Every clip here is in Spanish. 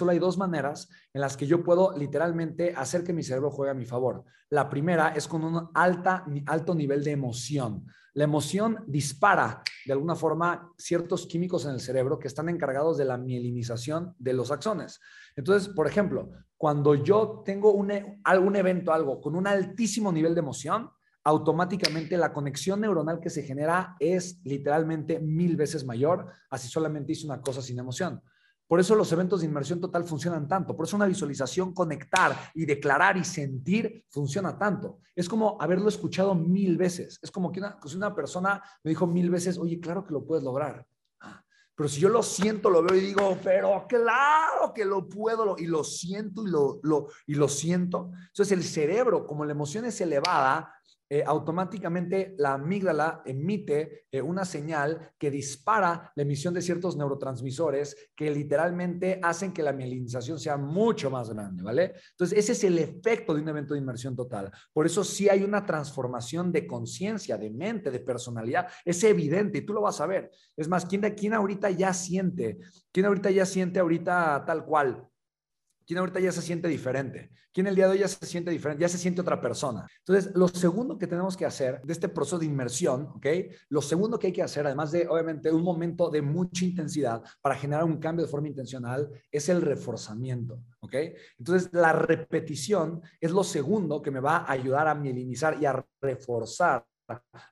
solo hay dos maneras en las que yo puedo literalmente hacer que mi cerebro juegue a mi favor. La primera es con un alta, alto nivel de emoción. La emoción dispara de alguna forma ciertos químicos en el cerebro que están encargados de la mielinización de los axones. Entonces, por ejemplo, cuando yo tengo un, algún evento, algo con un altísimo nivel de emoción, automáticamente la conexión neuronal que se genera es literalmente mil veces mayor, así solamente hice una cosa sin emoción. Por eso los eventos de inmersión total funcionan tanto. Por eso una visualización, conectar y declarar y sentir funciona tanto. Es como haberlo escuchado mil veces. Es como que una, pues una persona me dijo mil veces, oye, claro que lo puedes lograr. Ah, pero si yo lo siento, lo veo y digo, pero claro que lo puedo, y lo siento y lo, lo, y lo siento. Entonces el cerebro, como la emoción es elevada, eh, automáticamente la amígdala emite eh, una señal que dispara la emisión de ciertos neurotransmisores que literalmente hacen que la mielinización sea mucho más grande, ¿vale? Entonces, ese es el efecto de un evento de inmersión total. Por eso sí hay una transformación de conciencia, de mente, de personalidad. Es evidente y tú lo vas a ver. Es más, ¿quién, de, quién ahorita ya siente? ¿Quién ahorita ya siente ahorita tal cual? ¿Quién ahorita ya se siente diferente? ¿Quién el día de hoy ya se siente diferente? Ya se siente otra persona. Entonces, lo segundo que tenemos que hacer de este proceso de inmersión, ¿ok? Lo segundo que hay que hacer, además de, obviamente, un momento de mucha intensidad para generar un cambio de forma intencional, es el reforzamiento, ¿ok? Entonces, la repetición es lo segundo que me va a ayudar a mielinizar y a reforzar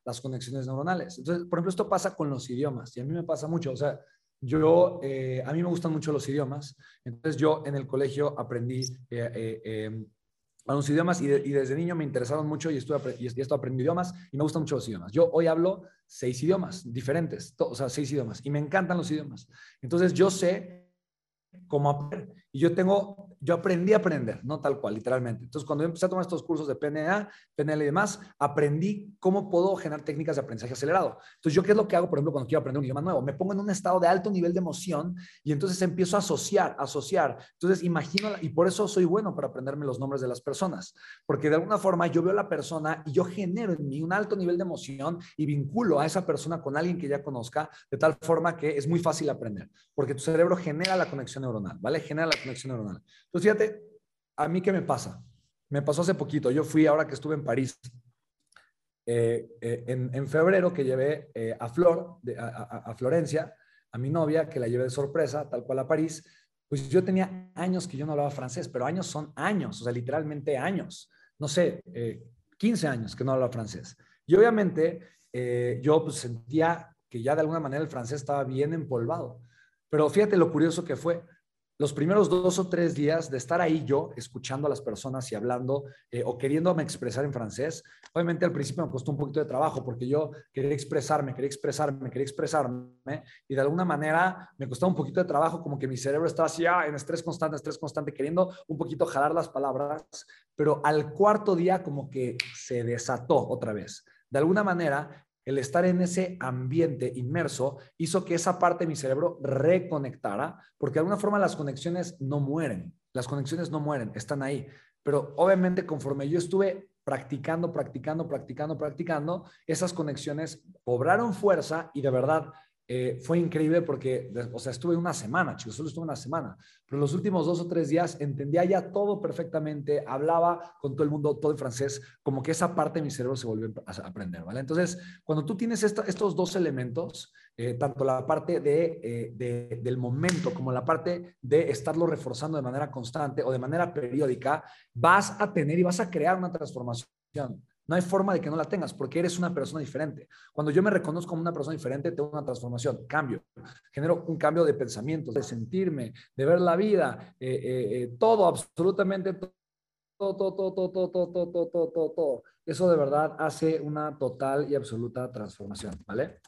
las conexiones neuronales. Entonces, por ejemplo, esto pasa con los idiomas y a mí me pasa mucho, o sea, yo, eh, a mí me gustan mucho los idiomas, entonces yo en el colegio aprendí eh, eh, em, algunos idiomas y, desde niño me interesaron mucho y, estuve, y, esto aprendí idiomas y me gustan mucho los idiomas. Yo hoy hablo seis idiomas diferentes, o sea, seis idiomas y me encantan los idiomas. Entonces yo sé cómo aprender y yo tengo yo aprendí a aprender, no tal cual, literalmente. Entonces, cuando yo empecé a tomar estos cursos de PNA, PNL y demás, aprendí cómo puedo generar técnicas de aprendizaje acelerado. Entonces, yo qué es lo que hago, por ejemplo, cuando quiero aprender un idioma nuevo? Me pongo en un estado de alto nivel de emoción y entonces empiezo a asociar, asociar. Entonces, imagino, y por eso soy bueno para aprenderme los nombres de las personas, porque de alguna forma yo veo a la persona y yo genero en mí un alto nivel de emoción y vinculo a esa persona con alguien que ya conozca, de tal forma que es muy fácil aprender, porque tu cerebro genera la conexión neuronal, ¿vale? Genera la conexión neuronal. Pues fíjate, a mí qué me pasa. Me pasó hace poquito. Yo fui ahora que estuve en París. Eh, eh, en, febrero que llevé eh, a Flor, a, Florencia, a mi novia, que la llevé de sorpresa, tal cual a París, pues yo tenía años que yo no hablaba francés, pero años son años, o sea, literalmente años. No sé, 15 años que no hablaba francés. Y obviamente yo pues, sentía que ya de alguna manera el francés estaba bien empolvado. Pero fíjate lo curioso que fue los primeros dos o tres días de estar ahí yo, escuchando a las personas y hablando eh, o queriéndome expresar en francés, obviamente al principio me costó un poquito de trabajo porque yo quería expresarme, quería expresarme, quería expresarme y de alguna manera me costaba un poquito de trabajo, como que mi cerebro estaba así ah, en estrés constante, estrés constante, queriendo un poquito jalar las palabras, pero al cuarto día como que se desató otra vez. De alguna manera, el estar en ese ambiente inmerso hizo que esa parte de mi cerebro reconectara, porque de alguna forma las conexiones no mueren, las conexiones no mueren, están ahí. Pero obviamente conforme yo estuve practicando, practicando, practicando, practicando, esas conexiones cobraron fuerza y de verdad eh, fue increíble porque, o sea, estuve una semana, chicos, solo estuve una semana, pero los últimos dos o tres días entendía ya todo perfectamente, hablaba con todo el mundo, todo en francés, como que esa parte de mi cerebro se volvió a aprender, ¿vale? Entonces, cuando tú tienes estos dos elementos, eh, tanto la parte eh, de, del momento como la parte de estarlo reforzando de manera constante o de manera periódica, vas a tener y vas a crear una transformación. No hay forma de que no la tengas porque eres una persona diferente. Cuando yo me reconozco como una persona diferente, tengo una transformación, cambio. Genero un cambio de pensamiento, de sentirme, de ver la vida, todo, absolutamente todo, todo, todo, todo, todo, todo, todo, todo, todo. Eso de verdad hace una total y absoluta transformación, ¿vale?